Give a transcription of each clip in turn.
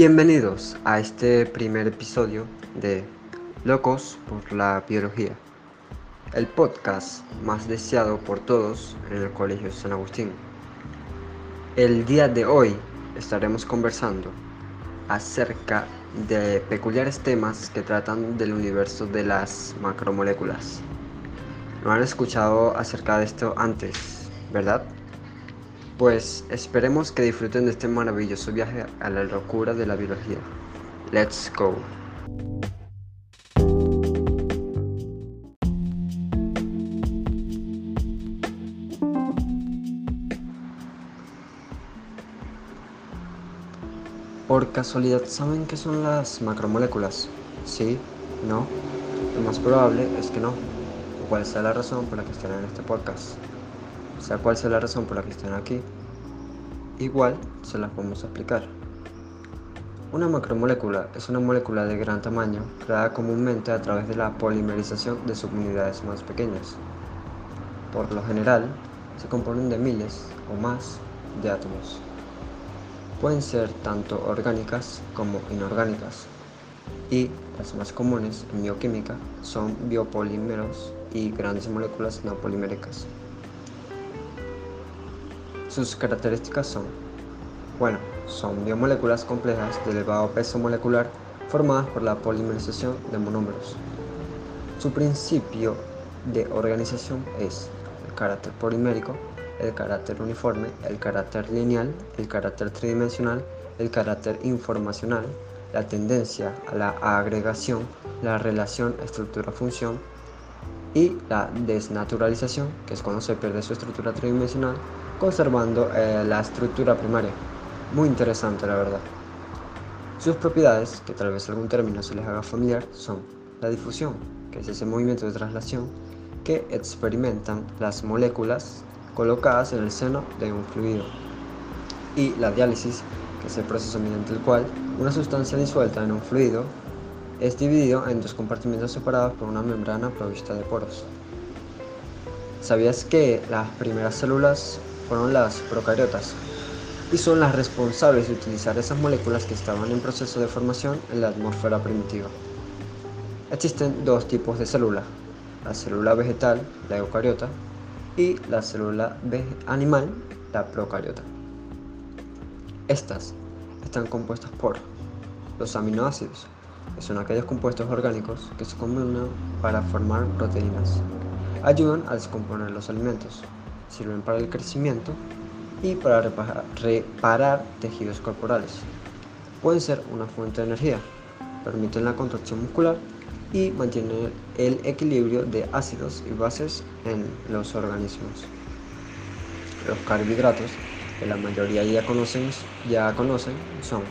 Bienvenidos a este primer episodio de Locos por la Biología, el podcast más deseado por todos en el Colegio San Agustín. El día de hoy estaremos conversando acerca de peculiares temas que tratan del universo de las macromoléculas. No han escuchado acerca de esto antes, ¿verdad? Pues esperemos que disfruten de este maravilloso viaje a la locura de la biología. Let's go. Por casualidad, ¿saben qué son las macromoléculas? ¿Sí? ¿No? Lo más probable es que no. ¿Cuál sea la razón por la que estén en este podcast? Sea cual sea la razón por la que estén aquí, igual se las podemos explicar. Una macromolécula es una molécula de gran tamaño creada comúnmente a través de la polimerización de subunidades más pequeñas. Por lo general, se componen de miles o más de átomos. Pueden ser tanto orgánicas como inorgánicas y las más comunes en bioquímica son biopolímeros y grandes moléculas no poliméricas. Sus características son, bueno, son biomoléculas complejas de elevado peso molecular formadas por la polimerización de monómeros. Su principio de organización es el carácter polimérico, el carácter uniforme, el carácter lineal, el carácter tridimensional, el carácter informacional, la tendencia a la agregación, la relación estructura-función y la desnaturalización, que es cuando se pierde su estructura tridimensional conservando eh, la estructura primaria. Muy interesante, la verdad. Sus propiedades, que tal vez algún término se les haga familiar, son la difusión, que es ese movimiento de traslación que experimentan las moléculas colocadas en el seno de un fluido, y la diálisis, que es el proceso mediante el cual una sustancia disuelta en un fluido es dividido en dos compartimentos separados por una membrana provista de poros. ¿Sabías que las primeras células fueron las procariotas y son las responsables de utilizar esas moléculas que estaban en proceso de formación en la atmósfera primitiva. Existen dos tipos de célula, la célula vegetal, la eucariota, y la célula animal, la procariota. Estas están compuestas por los aminoácidos, que son aquellos compuestos orgánicos que se combinan para formar proteínas. Ayudan a descomponer los alimentos, sirven para el crecimiento y para reparar, tejidos corporales. Pueden ser una fuente de energía, permiten la contracción muscular y mantienen el equilibrio de ácidos y bases en los organismos. Los carbohidratos, que la mayoría ya conocen, son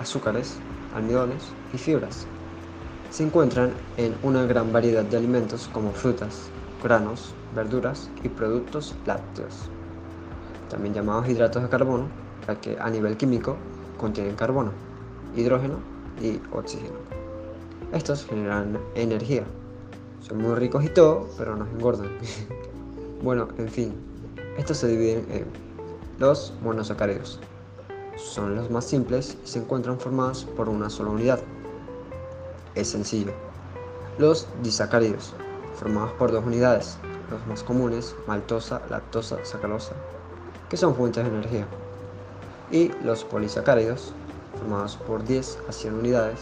azúcares, almidones y fibras. Se encuentran en una gran variedad de alimentos como frutas, granos, verduras y productos lácteos, también llamados hidratos de carbono, ya que a nivel químico contienen carbono, hidrógeno y oxígeno. Estos generan energía. Son muy ricos y todo, pero nos engordan. bueno, en fin, estos se dividen en los monosacáridos. Son los más simples y se encuentran formados por una sola unidad. Es sencillo. Los disacáridos formados por dos unidades, los más comunes, maltosa, lactosa, sacarosa, que son fuentes de energía, y los polisacáridos, formados por 10 a 100 unidades.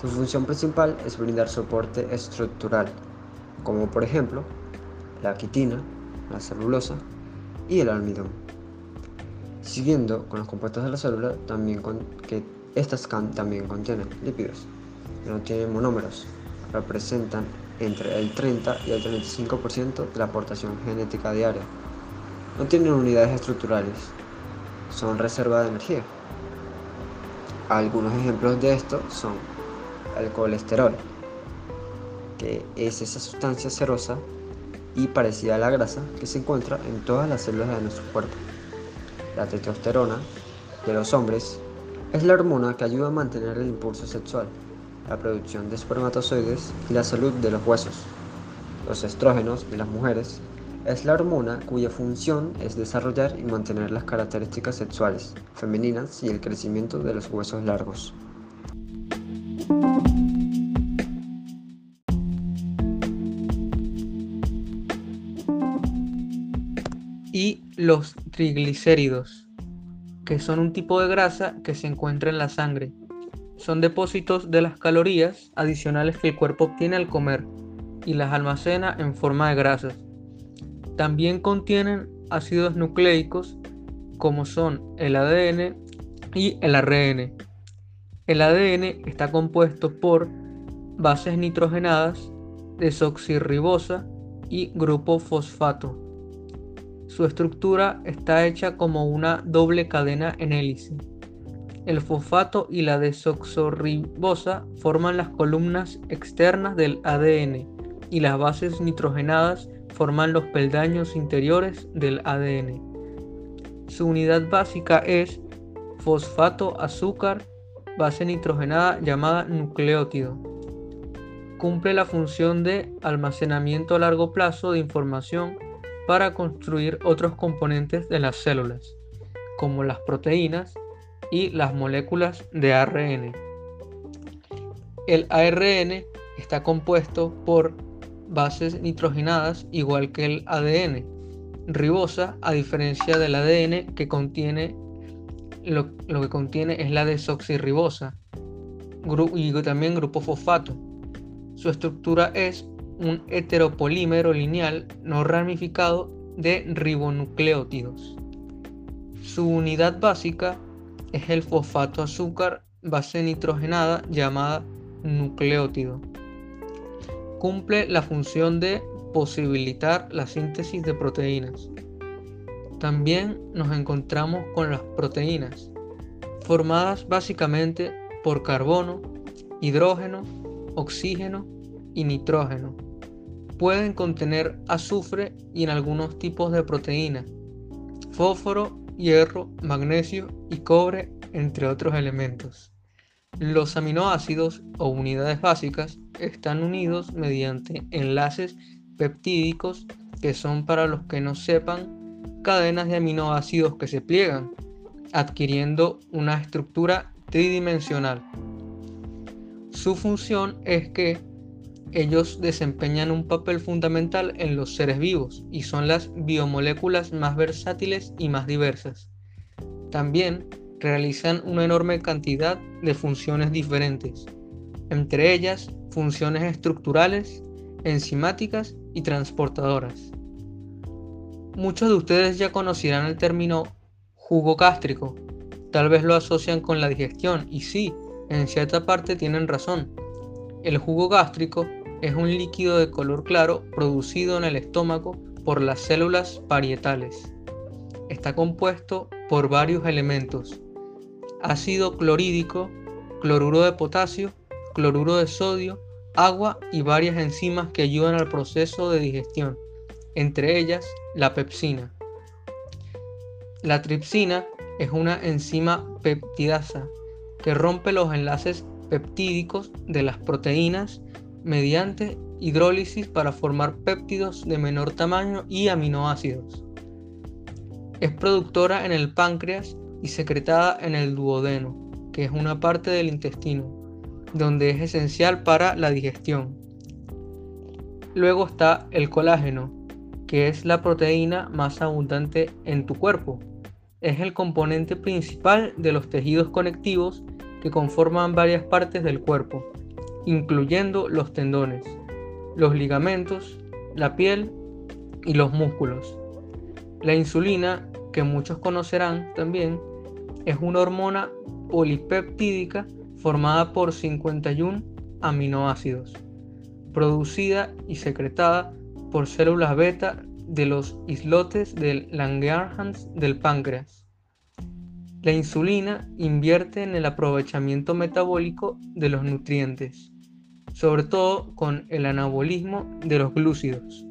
Su función principal es brindar soporte estructural, como por ejemplo la quitina, la celulosa y el almidón. Siguiendo con los compuestos de la célula, también con, que estas también contienen lípidos, no tienen monómeros, representan entre el 30 y el 35% de la aportación genética diaria. No tienen unidades estructurales, son reserva de energía. Algunos ejemplos de esto son el colesterol, que es esa sustancia cerosa y parecida a la grasa que se encuentra en todas las células de nuestro cuerpo. La testosterona de los hombres es la hormona que ayuda a mantener el impulso sexual la producción de espermatozoides y la salud de los huesos. Los estrógenos de las mujeres Es la hormona cuya función es desarrollar y mantener las características sexuales femeninas y el crecimiento de los huesos largos. Y los triglicéridos, que son un tipo de grasa que se encuentra en la sangre. Son depósitos de las calorías adicionales que el cuerpo obtiene al comer y las almacena en forma de grasas. También contienen ácidos nucleicos como son el ADN y el ARN. El ADN está compuesto por bases nitrogenadas, desoxirribosa y grupo fosfato. Su estructura está hecha como una doble cadena en hélice. El fosfato y la desoxirribosa forman las columnas externas del ADN y las bases nitrogenadas forman los peldaños interiores del ADN. Su unidad básica es fosfato azúcar base nitrogenada llamada nucleótido. Cumple la función de almacenamiento a largo plazo de información para construir otros componentes de las células, como las proteínas y las moléculas de ARN. El ARN está compuesto por bases nitrogenadas igual que el ADN. Ribosa, a diferencia del ADN que contiene lo, que contiene es la desoxirribosa y también grupo fosfato. Su estructura es un heteropolímero lineal no ramificado de ribonucleótidos. Su unidad básica es el fosfato azúcar base nitrogenada llamada nucleótido cumple la función de posibilitar la síntesis de proteínas. También nos encontramos con las proteínas, formadas básicamente por carbono, hidrógeno, oxígeno y nitrógeno. Pueden contener azufre y en algunos tipos de proteína, fósforo, hierro, magnesio y cobre, entre otros elementos. Los aminoácidos o unidades básicas están unidos mediante enlaces peptídicos que son para los que no sepan cadenas de aminoácidos que se pliegan, adquiriendo una estructura tridimensional. Su función es que ellos desempeñan un papel fundamental en los seres vivos y son las biomoléculas más versátiles y más diversas. También realizan una enorme cantidad de funciones diferentes, entre ellas funciones estructurales, enzimáticas y transportadoras. Muchos de ustedes ya conocerán el término jugo gástrico, tal vez lo asocian con la digestión y sí, en cierta parte tienen razón. El jugo gástrico es un líquido de color claro producido en el estómago por las células parietales. Está compuesto por varios elementos, ácido clorhídrico, cloruro de potasio, cloruro de sodio, agua y varias enzimas que ayudan al proceso de digestión, entre ellas la pepsina. La tripsina es una enzima peptidasa que rompe los enlaces peptídicos de las proteínas mediante hidrólisis para formar péptidos de menor tamaño y aminoácidos. Es productora en el páncreas y secretada en el duodeno, que es una parte del intestino, donde es esencial para la digestión. Luego está el colágeno, que es la proteína más abundante en tu cuerpo. Es el componente principal de los tejidos conectivos que conforman varias partes del cuerpo, incluyendo los tendones, los ligamentos, la piel y los músculos. La insulina que muchos conocerán también, es una hormona polipeptídica formada por 51 aminoácidos, producida y secretada por células beta de los islotes del Langerhans del páncreas. La insulina invierte en el aprovechamiento metabólico de los nutrientes, sobre todo con el anabolismo de los glúcidos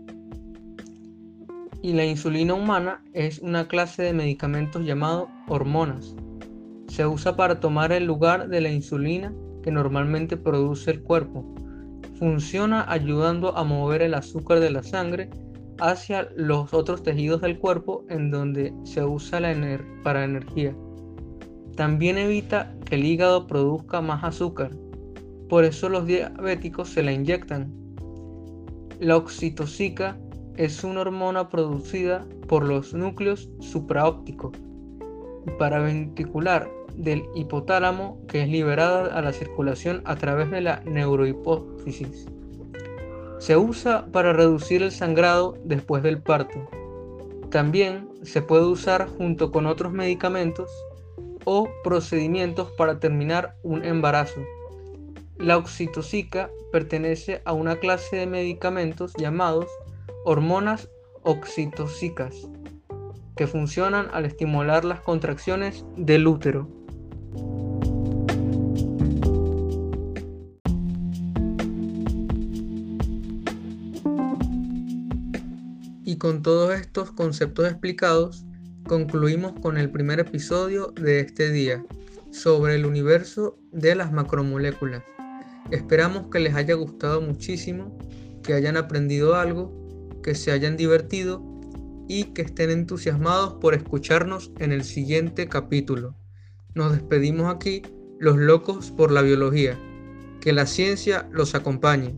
y la insulina humana es una clase de medicamentos llamado hormonas. Se usa para tomar el lugar de la insulina que normalmente produce el cuerpo. Funciona ayudando a mover el azúcar de la sangre hacia los otros tejidos del cuerpo en donde se usa la para energía. También evita que el hígado produzca más azúcar, por eso los diabéticos se la inyectan. La oxitocica es una hormona producida por los núcleos supraópticos paraventricular del hipotálamo que es liberada a la circulación a través de la neurohipófisis. Se usa para reducir el sangrado después del parto. También se puede usar junto con otros medicamentos o procedimientos para terminar un embarazo. La oxitocica pertenece a una clase de medicamentos llamados hormonas oxitocicas, que funcionan al estimular las contracciones del útero. Y con todos estos conceptos explicados, concluimos con el primer episodio de este día sobre el universo de las macromoléculas. Esperamos que les haya gustado muchísimo, que hayan aprendido algo, que se hayan divertido y que estén entusiasmados por escucharnos en el siguiente capítulo. Nos despedimos aquí, los locos por la biología. Que la ciencia los acompañe.